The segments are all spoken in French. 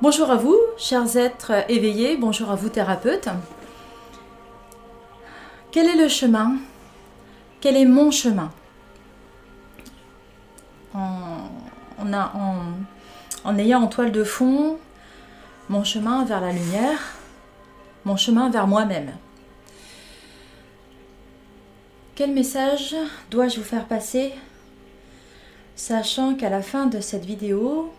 Bonjour à vous, chers êtres éveillés, bonjour à vous, thérapeutes. Quel est le chemin? Quel est mon chemin? En, en ayant en toile de fond mon chemin vers la lumière, mon chemin vers moi-même. Quel message dois-je vous faire passer Sachant qu'à la fin de cette vidéo,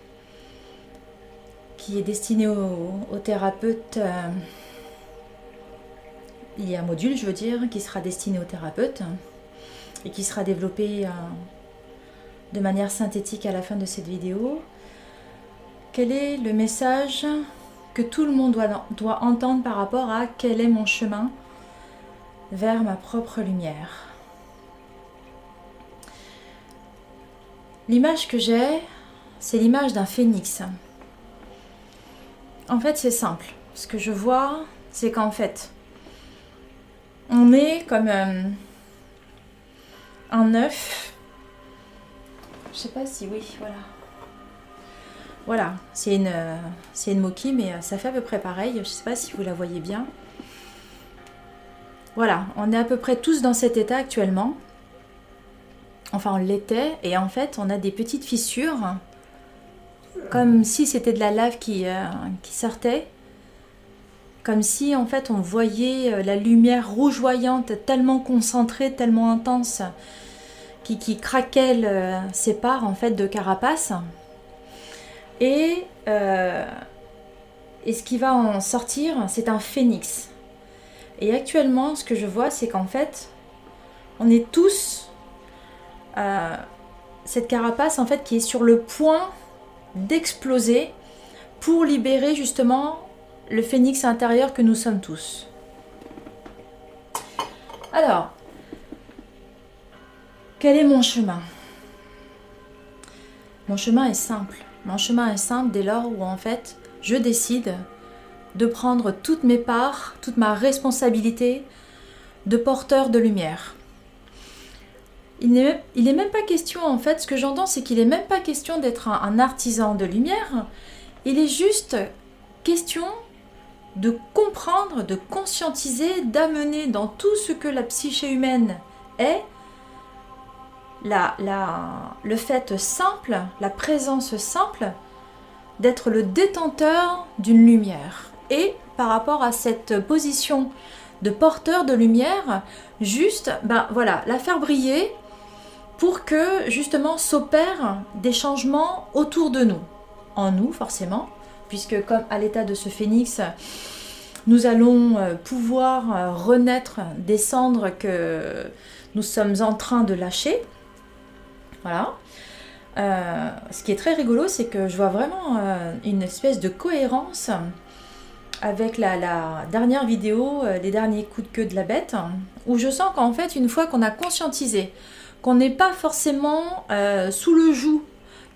qui est destinée aux, thérapeutes, euh, il y a un module, je veux dire, qui sera destiné aux thérapeutes et qui sera développé euh, de manière synthétique à la fin de cette vidéo. Quel est le message que tout le monde doit entendre par rapport à quel est mon chemin vers ma propre lumière? L'image que j'ai, c'est l'image d'un phénix. En fait, c'est simple. Ce que je vois, c'est qu'en fait, on est comme euh, un œuf. Je sais pas si oui, voilà. Voilà, c'est une, une moquille, mais ça fait à peu près pareil. Je sais pas si vous la voyez bien. Voilà, on est à peu près tous dans cet état actuellement. Enfin, on l'était. Et en fait, on a des petites fissures. Comme si c'était de la lave qui, euh, qui sortait. Comme si, en fait, on voyait euh, la lumière rougeoyante tellement concentrée, tellement intense, qui, qui craquait ses parts, en fait, de carapace. Et, euh, et ce qui va en sortir, c'est un phénix. Et actuellement, ce que je vois, c'est qu'en fait, on est tous euh, cette carapace en fait qui est sur le point d'exploser pour libérer justement le phénix intérieur que nous sommes tous. Alors, quel est mon chemin? Mon chemin est simple. Mon chemin est simple dès lors où en fait je décide de prendre toutes mes parts, toute ma responsabilité de porteur de lumière. Il n'est, même pas question, en fait, ce que j'entends, c'est qu'il n'est même pas question d'être un, artisan de lumière. Il est juste question de comprendre, de conscientiser, d'amener dans tout ce que la psyché humaine est, la, le fait simple, la présence simple, d'être le détenteur d'une lumière. Et par rapport à cette position de porteur de lumière, juste, ben voilà, la faire briller pour que justement s'opèrent des changements autour de nous. En nous, forcément, puisque comme à l'état de ce phénix, nous allons euh, pouvoir euh, renaître des cendres que nous sommes en train de lâcher. Voilà. Euh, ce qui est très rigolo, c'est que je vois vraiment une espèce de cohérence avec la, la, dernière vidéo, les derniers coups de queue de la bête, où je sens qu'en fait, une fois qu'on a conscientisé qu'on n'est pas forcément euh, sous le joug,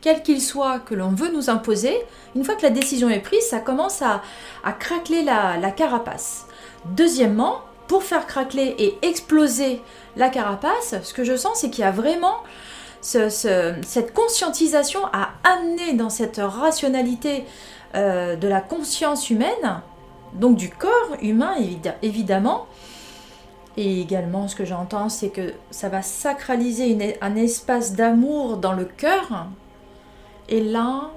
quel qu'il soit, que l'on veut nous imposer, une fois que la décision est prise, ça commence à, craqueler la, carapace. Deuxièmement, pour faire craqueler et exploser la carapace, ce que je sens, c'est qu'il y a vraiment cette conscientisation à amener dans cette rationalité euh, de la conscience humaine, donc du corps humain évidemment, et également, ce que j'entends, c'est que ça va sacraliser un espace d'amour dans le cœur. Et là,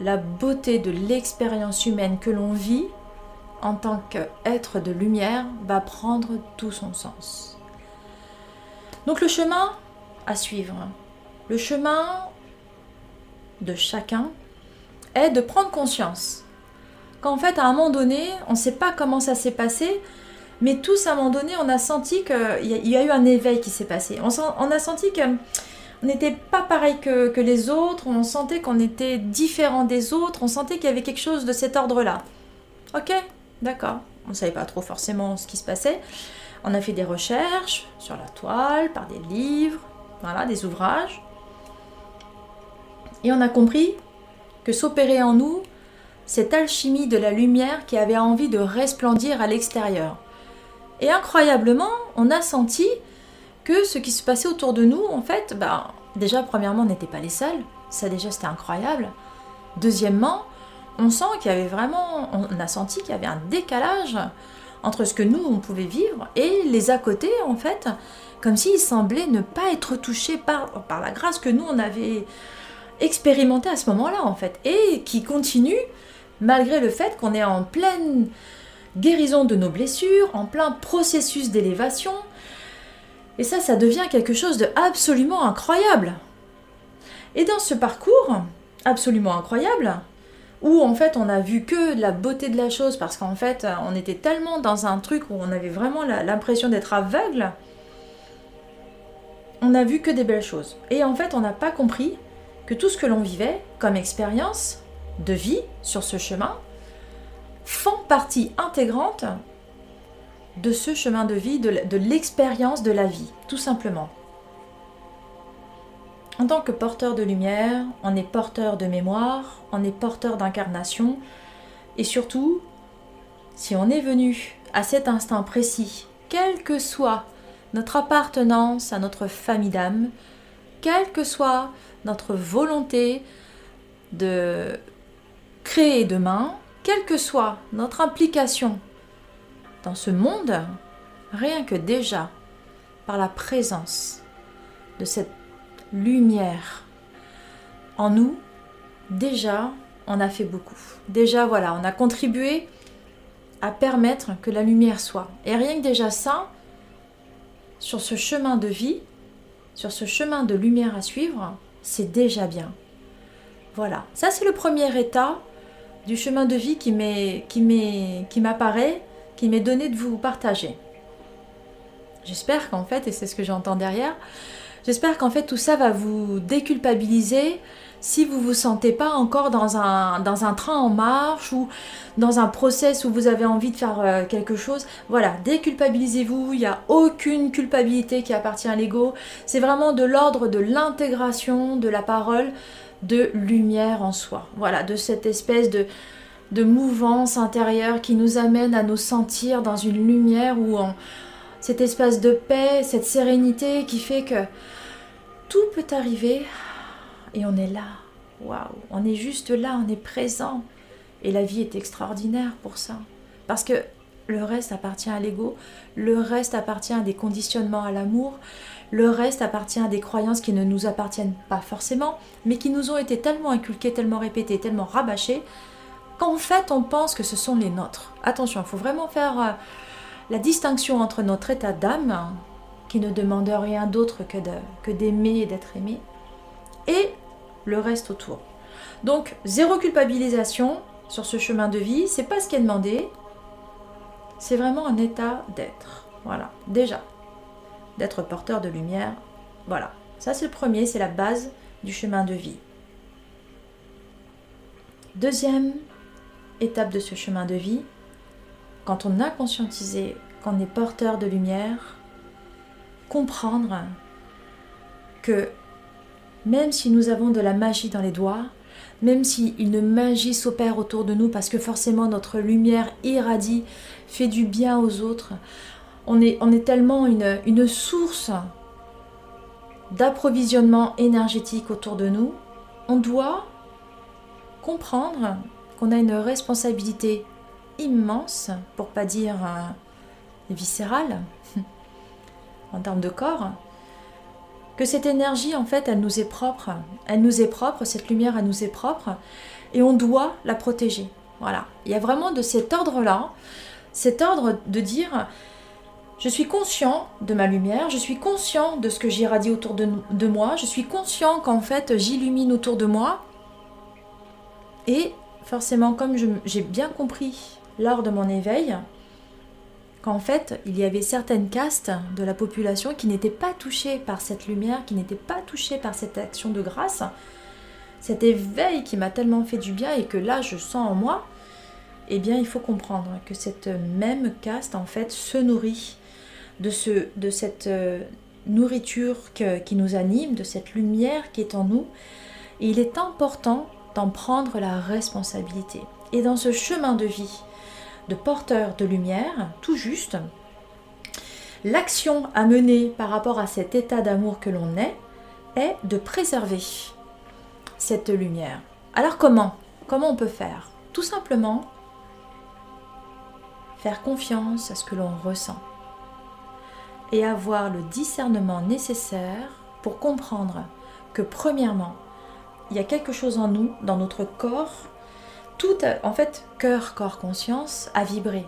la beauté de l'expérience humaine que l'on vit en tant qu'être de lumière va prendre tout son sens. Donc le chemin à suivre, le chemin de chacun est de prendre conscience qu'en fait à un moment donné, on ne sait pas comment ça s'est passé, mais tous, à un moment donné, on a senti qu'il y, y, a eu un éveil qui s'est passé. On, a senti que on n'était pas pareil que, que, les autres, on sentait qu'on était différent des autres, on sentait qu'il y avait quelque chose de cet ordre-là. Ok, d'accord. On ne savait pas trop forcément ce qui se passait. On a fait des recherches sur la toile, par des livres, voilà, des ouvrages. Et on a compris que s'opérait en nous cette alchimie de la lumière qui avait envie de resplendir à l'extérieur. Et incroyablement, on a senti que ce qui se passait autour de nous, en fait, bah, déjà, premièrement, on n'était pas les seuls. Ça, déjà, c'était incroyable. Deuxièmement, on sent qu'il y avait vraiment, on a senti qu'il y avait un décalage entre ce que nous, on pouvait vivre et les à côté, en fait, comme s'ils semblaient ne pas être touchés par, par la grâce que nous, on avait expérimenté à ce moment-là, en fait, et qui continue malgré le fait qu'on est en pleine guérison de nos blessures, en plein processus d'élévation. Et ça, ça devient quelque chose de absolument incroyable. Et dans ce parcours absolument incroyable, où en fait on a vu que la beauté de la chose parce qu'en fait on était tellement dans un truc où on avait vraiment l'impression d'être aveugle, on a vu que des belles choses. Et en fait on n'a pas compris que tout ce que l'on vivait comme expérience de vie sur ce chemin font partie intégrante de ce chemin de vie, de l'expérience de la vie, tout simplement. En tant que porteur de lumière, on est porteur de mémoire, on est porteur d'incarnation, et surtout, si on est venu à cet instant précis, quelle que soit notre appartenance à notre famille d'âme, quelle que soit notre volonté de créer demain, quelle que soit notre implication dans ce monde, rien que déjà par la présence de cette lumière en nous, déjà, on a fait beaucoup. Déjà, voilà, on a contribué à permettre que la lumière soit. Et rien que déjà ça, sur ce chemin de vie, sur ce chemin de lumière à suivre, c'est déjà bien. Voilà, ça c'est le premier état du chemin de vie qui m'apparaît, qui m'est donné de vous partager. J'espère qu'en fait, et c'est ce que j'entends derrière, J'espère qu'en fait tout ça va vous déculpabiliser si vous vous sentez pas encore dans un, dans un train en marche ou dans un process où vous avez envie de faire euh, quelque chose. Voilà, déculpabilisez-vous, il n'y a aucune culpabilité qui appartient à l'ego. C'est vraiment de l'ordre de l'intégration de la parole de lumière en soi. Voilà, de cette espèce de, mouvance intérieure qui nous amène à nous sentir dans une lumière où on cet espace de paix, cette sérénité qui fait que tout peut arriver et on est là. Waouh, on est juste là, on est présent. Et la vie est extraordinaire pour ça. Parce que le reste appartient à l'ego, le reste appartient à des conditionnements à l'amour, le reste appartient à des croyances qui ne nous appartiennent pas forcément, mais qui nous ont été tellement inculquées, tellement répétées, tellement rabâchées, qu'en fait on pense que ce sont les nôtres. Attention, il faut vraiment faire euh, la distinction entre notre état d'âme, qui ne demande rien d'autre que d'aimer et d'être aimé, et le reste autour. Donc, zéro culpabilisation sur ce chemin de vie, c'est pas ce qui est demandé, c'est vraiment un état d'être. Voilà, déjà, d'être porteur de lumière. Voilà, ça c'est le premier, c'est la base du chemin de vie. Deuxième étape de ce chemin de vie, quand on a conscientisé qu'on est porteur de lumière, comprendre que même si nous avons de la magie dans les doigts, même si une magie s'opère autour de nous parce que forcément notre lumière irradie, fait du bien aux autres, on est, tellement une, une source d'approvisionnement énergétique autour de nous, on doit comprendre qu'on a une responsabilité immense, pour pas dire euh, viscérale, en termes de corps, que cette énergie, en fait, elle nous est propre. Elle nous est propre, cette lumière, elle nous est propre, et on doit la protéger. Voilà. Il y a vraiment de cet ordre-là, cet ordre de dire, je suis conscient de ma lumière, je suis conscient de ce que j'irradie autour de, moi, je suis conscient qu'en fait, j'illumine autour de moi, et forcément, comme j'ai bien compris lors de mon éveil qu'en fait, il y avait certaines castes de la population qui n'étaient pas touchées par cette lumière, qui n'étaient pas touchées par cette action de grâce. Cet éveil qui m'a tellement fait du bien et que là je sens en moi, eh bien il faut comprendre que cette même caste en fait se nourrit de, ce, de cette euh, nourriture qui nous anime, de cette lumière qui est en nous. Il est important d'en prendre la responsabilité. Et dans ce chemin de vie, de porteur de lumière, tout juste, l'action à mener par rapport à cet état d'amour que l'on est est de préserver cette lumière. Alors comment? Comment on peut faire? Tout simplement faire confiance à ce que l'on ressent et avoir le discernement nécessaire pour comprendre que premièrement, il y a quelque chose en nous, dans notre corps, tout, en fait, cœur, corps, conscience, a vibré.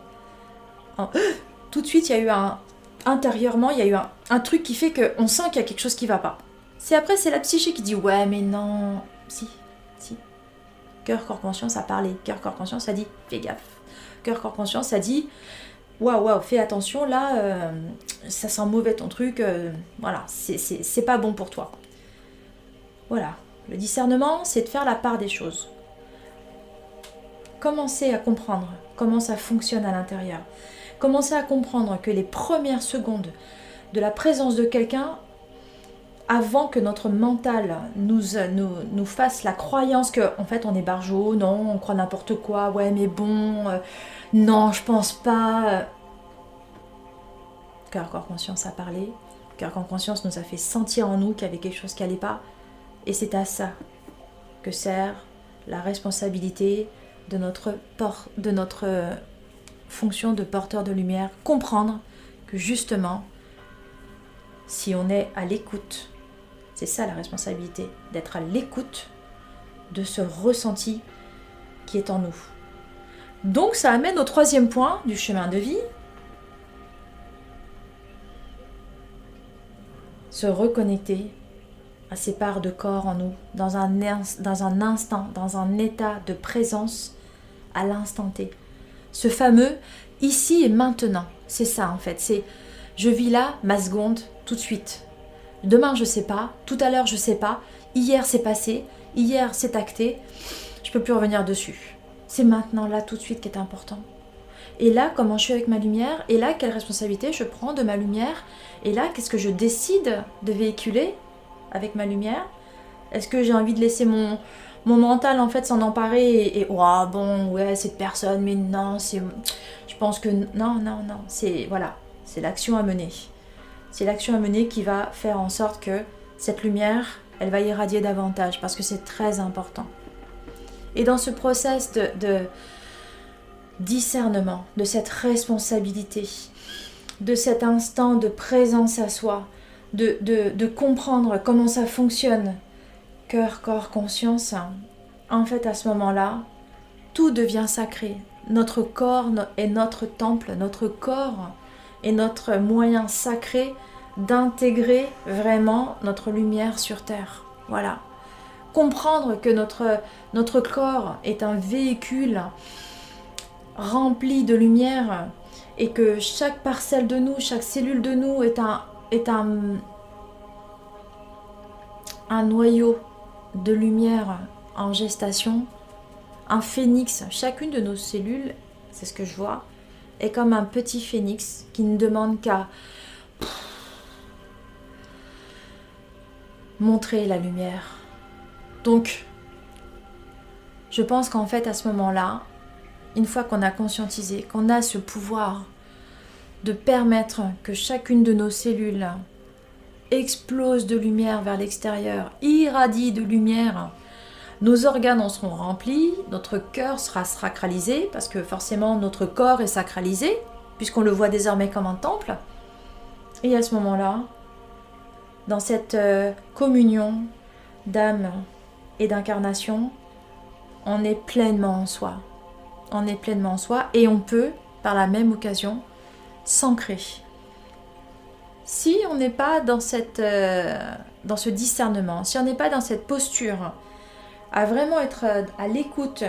tout de suite, il y a eu un, intérieurement, il y a eu un, truc qui fait qu'on sent qu'il y a quelque chose qui va pas. C'est après, c'est la psyché qui dit ouais, mais non, si, si. Cœur, corps, conscience a parlé. Cœur, corps, conscience a dit fais gaffe. Cœur, corps, conscience a dit waouh, waouh, fais attention, là, euh, ça sent mauvais ton truc, euh, voilà, c'est pas bon pour toi. Voilà, le discernement, c'est de faire la part des choses. Commencer à comprendre comment ça fonctionne à l'intérieur. Commencer à comprendre que les premières secondes de la présence de quelqu'un, avant que notre mental nous, nous, fasse la croyance que en fait on est barjot, non, on croit n'importe quoi, ouais mais bon, euh, non, je pense pas. Cœur, corps, conscience a parlé. Cœur, corps, conscience nous a fait sentir en nous qu'il y avait quelque chose qui n'allait pas. Et c'est à ça que sert la responsabilité de notre, de notre euh, fonction de porteur de lumière. Comprendre que justement, si on est à l'écoute, c'est ça la responsabilité, d'être à l'écoute de ce ressenti qui est en nous. Donc ça amène au troisième point du chemin de vie. Se reconnecter à ces parts de corps en nous, dans un, instant, dans un état de présence à l'instant T. Ce fameux ici et maintenant, c'est ça en fait, c'est je vis là ma seconde tout de suite. Demain je sais pas, tout à l'heure je sais pas, hier c'est passé, hier c'est acté, je peux plus revenir dessus. C'est maintenant, là, tout de suite qui est important. Et là, comment je suis avec ma lumière? Et là, quelle responsabilité je prends de ma lumière? Et là, qu'est-ce que je décide de véhiculer avec ma lumière? Est-ce que j'ai envie de laisser mon, mon mental en fait s'en emparer et, oh, bon ouais cette personne mais non c'est je pense que non non non. C'est voilà. C'est l'action à mener. C'est l'action à mener qui va faire en sorte que cette lumière elle va irradier davantage parce que c'est très important et dans ce process de, discernement, de cette responsabilité, de cet instant de présence à soi, de, de, comprendre comment ça fonctionne, cœur, corps, conscience, en fait à ce moment-là, tout devient sacré. Notre corps est notre temple, notre corps est notre moyen sacré d'intégrer vraiment notre lumière sur Terre. Voilà comprendre que notre, corps est un véhicule rempli de lumière et que chaque parcelle de nous, chaque cellule de nous est un, est un noyau de lumière en gestation, un phénix. Chacune de nos cellules, c'est ce que je vois, est comme un petit phénix qui ne demande qu'à montrer la lumière donc, je pense qu'en fait, à ce moment-là, une fois qu'on a conscientisé, qu'on a ce pouvoir de permettre que chacune de nos cellules explose de lumière vers l'extérieur, irradie de lumière, nos organes en seront remplis, notre cœur sera sacralisé, parce que forcément notre corps est sacralisé, puisqu'on le voit désormais comme un temple. Et à ce moment-là, dans cette euh, communion d'âme d'incarnation, on est pleinement en soi. On est pleinement en soi et on peut, par la même occasion, s'ancrer. Si on n'est pas dans, cette, euh, dans ce discernement, si on n'est pas dans cette posture à vraiment être à l'écoute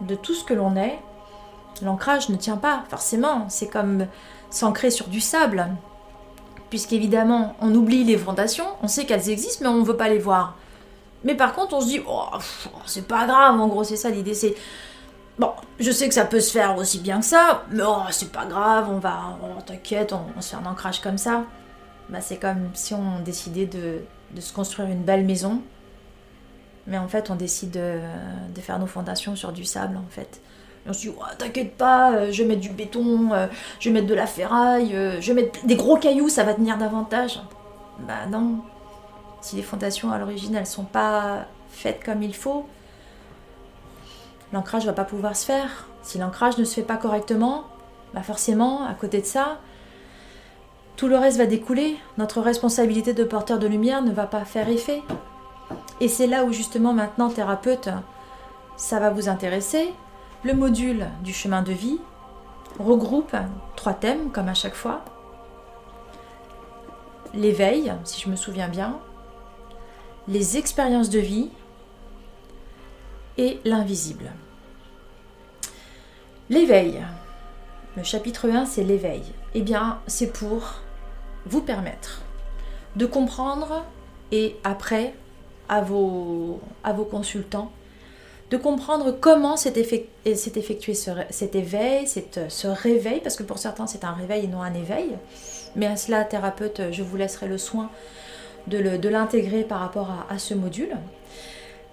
de tout ce que l'on est, l'ancrage ne tient pas, forcément. C'est comme s'ancrer sur du sable. Puisqu'évidemment, on oublie les fondations, on sait qu'elles existent, mais on ne veut pas les voir. Mais par contre, on se dit, oh, c'est pas grave, en gros, c'est ça l'idée, c'est. Bon, je sais que ça peut se faire aussi bien que ça, mais oh, c'est pas grave, on va, t'inquiète, on, se fait un ancrage comme ça. Bah, c'est comme si on décidait de, se construire une belle maison, mais en fait, on décide de, faire nos fondations sur du sable, en fait. On se dit, oh, t'inquiète pas, euh, je vais mettre du béton, euh, je vais mettre de la ferraille, euh, je vais mettre des gros cailloux, ça va tenir davantage. Bah non, si les fondations à l'origine elles sont pas faites comme il faut, l'ancrage va pas pouvoir se faire. Si l'ancrage ne se fait pas correctement, bah forcément, à côté de ça, tout le reste va découler. Notre responsabilité de porteur de lumière ne va pas faire effet. Et c'est là où justement maintenant, thérapeute, ça va vous intéresser. Le module du chemin de vie regroupe trois thèmes, comme à chaque fois. L'éveil, si je me souviens bien, les expériences de vie et l'invisible. L'éveil. Le chapitre 1, c'est l'éveil. Eh bien, c'est pour vous permettre de comprendre et après à vos, à vos consultants de comprendre comment s'est effectué cet éveil, ce réveil, parce que pour certains c'est un réveil et non un éveil. Mais à cela, thérapeute, je vous laisserai le soin de l'intégrer par rapport à, ce module.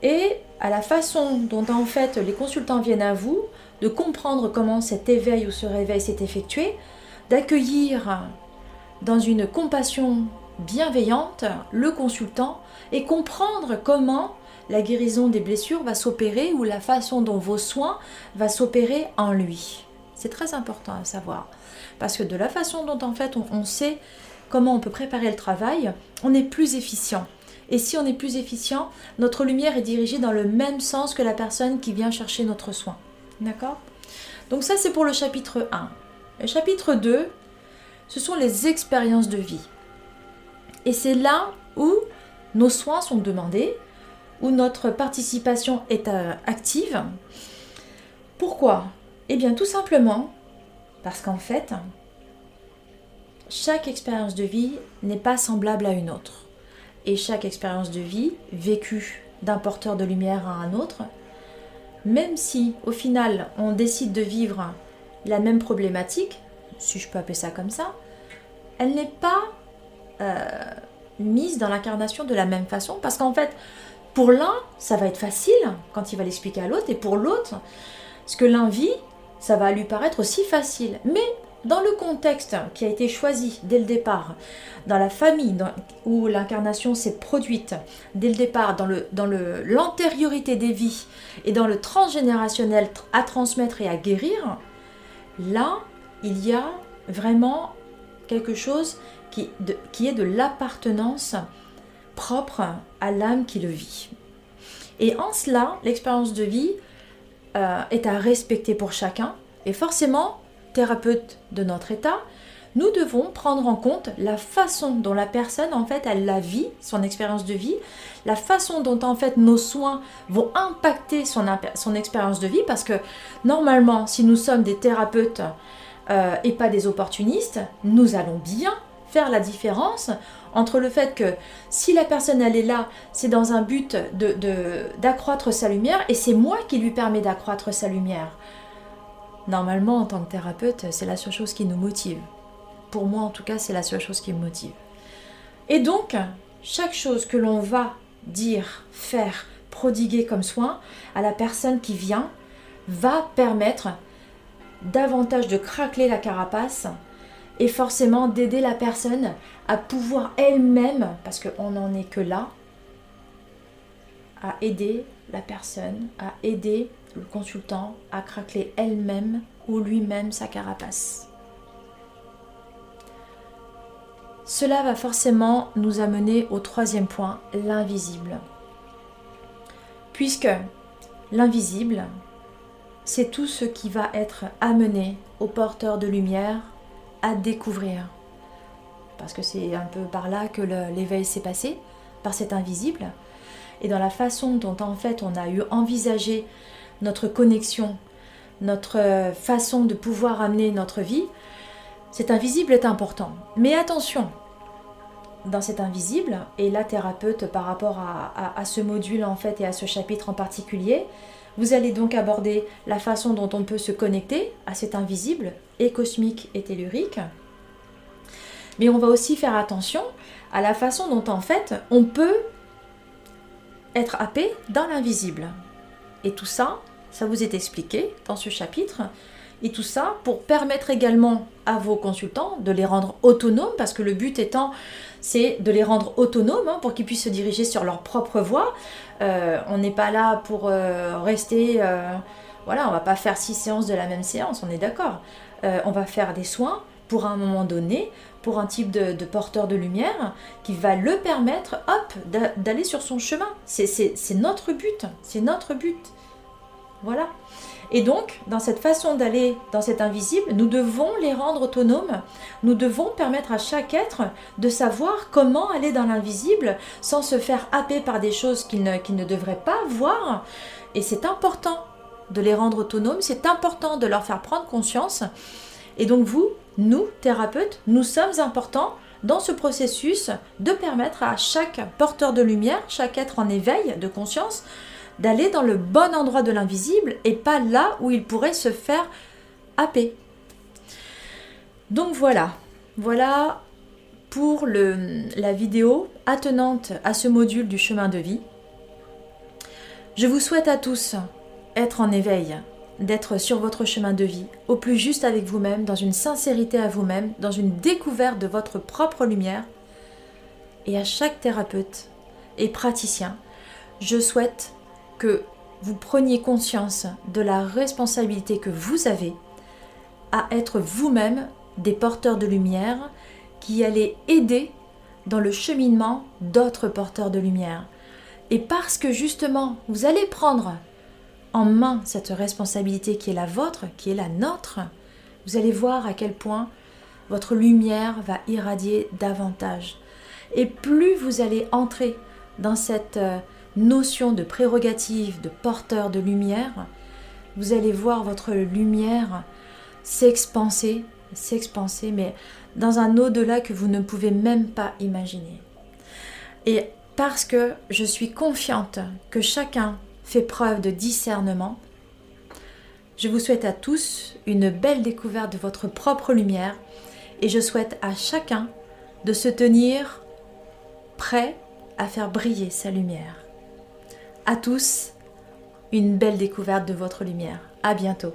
Et à la façon dont en fait les consultants viennent à vous, de comprendre comment cet éveil ou ce réveil s'est effectué, d'accueillir dans une compassion bienveillante le consultant et comprendre comment la guérison des blessures va s'opérer ou la façon dont vos soins va s'opérer en lui. C'est très important à savoir. Parce que de la façon dont en fait on, sait comment on peut préparer le travail, on est plus efficient. Et si on est plus efficient, notre lumière est dirigée dans le même sens que la personne qui vient chercher notre soin. D'accord? Donc ça c'est pour le chapitre 1. Le chapitre 2, ce sont les expériences de vie. Et c'est là où nos soins sont demandés, où notre participation est euh, active. Pourquoi? Eh bien tout simplement parce qu'en fait, chaque expérience de vie n'est pas semblable à une autre. Et chaque expérience de vie, vécue d'un porteur de lumière à un autre, même si au final on décide de vivre la même problématique, si je peux appeler ça comme ça, elle n'est pas euh, mise dans l'incarnation de la même façon parce qu'en fait, pour l'un, ça va être facile quand il va l'expliquer à l'autre, et pour l'autre, ce que l'un vit, ça va lui paraître aussi facile. Mais dans le contexte qui a été choisi dès le départ, dans la famille où l'incarnation s'est produite dès le départ, dans l'antériorité des vies et dans le transgénérationnel à transmettre et à guérir, là, il y a vraiment quelque chose qui, qui est de l'appartenance propre à l'âme qui le vit. Et en cela, l'expérience de vie euh, est à respecter pour chacun. Et forcément, thérapeute de notre état, nous devons prendre en compte la façon dont la personne, en fait, elle la vit, son expérience de vie, la façon dont, en fait, nos soins vont impacter son, expérience de vie, parce que normalement, si nous sommes des thérapeutes euh, et pas des opportunistes, nous allons bien faire la différence entre le fait que si la personne elle est là, c'est dans un but d'accroître de, sa lumière et c'est moi qui lui permet d'accroître sa lumière. Normalement, en tant que thérapeute, c'est la seule chose qui nous motive. Pour moi, en tout cas, c'est la seule chose qui me motive. Et donc, chaque chose que l'on va dire, faire, prodiguer comme soin à la personne qui vient va permettre davantage de craquer la carapace et forcément d'aider la personne à pouvoir elle-même, parce qu'on n'en est que là, à aider la personne, à aider le consultant à craquer elle-même ou lui-même sa carapace. Cela va forcément nous amener au troisième point, l'invisible. Puisque l'invisible, c'est tout ce qui va être amené au porteur de lumière à découvrir. Parce que c'est un peu par là que l'éveil s'est passé, par cet invisible. Et dans la façon dont en fait on a eu envisagé notre connexion, notre façon de pouvoir amener notre vie, cet invisible est important. Mais attention, dans cet invisible, et la thérapeute par rapport à, à, ce module en fait et à ce chapitre en particulier, vous allez donc aborder la façon dont on peut se connecter à cet invisible, et cosmique et tellurique. Mais on va aussi faire attention à la façon dont en fait on peut être happé dans l'invisible. Et tout ça, ça vous est expliqué dans ce chapitre Et tout ça pour permettre également à vos consultants de les rendre autonomes, parce que le but étant, c'est de les rendre autonomes hein, pour qu'ils puissent se diriger sur leur propre voie. Euh, on n'est pas là pour euh, rester... Euh, voilà, on va pas faire six séances de la même séance, on est d'accord. on va faire des soins pour un moment donné, pour un type de, de porteur de lumière qui va le permettre, hop, d'aller sur son chemin. C'est notre but, c'est notre but. Voilà. Et donc, dans cette façon d'aller dans cet invisible, nous devons les rendre autonomes. Nous devons permettre à chaque être de savoir comment aller dans l'invisible sans se faire happer par des choses qu'il ne, devrait pas voir. Et c'est important de les rendre autonomes, c'est important de leur faire prendre conscience. Et donc vous, nous, thérapeutes, nous sommes importants dans ce processus de permettre à chaque porteur de lumière, chaque être en éveil de conscience, d'aller dans le bon endroit de l'invisible et pas là où il pourrait se faire happer. Donc voilà, voilà pour la vidéo attenante à ce module du chemin de vie. Je vous souhaite à tous être en éveil, d'être sur votre chemin de vie, au plus juste avec vous-même, dans une sincérité à vous-même, dans une découverte de votre propre lumière. Et à chaque thérapeute et praticien, je souhaite vous preniez conscience de la responsabilité que vous avez à être vous-même des porteurs de lumière qui allez aider dans le cheminement d'autres porteurs de lumière. Et parce que justement, vous allez prendre en main cette responsabilité qui est la vôtre, qui est la nôtre, vous allez voir à quel point votre lumière va irradier davantage. Et plus vous allez entrer dans cette euh, notion de prérogative, de porteur de lumière, vous allez voir votre lumière s'expanser, s'expanser, mais dans un au-delà que vous ne pouvez même pas imaginer. Et parce que je suis confiante que chacun fait preuve de discernement, je vous souhaite à tous une belle découverte de votre propre lumière et je souhaite à chacun de se tenir prêt à faire briller sa lumière à tous une belle découverte de votre lumière. À bientôt.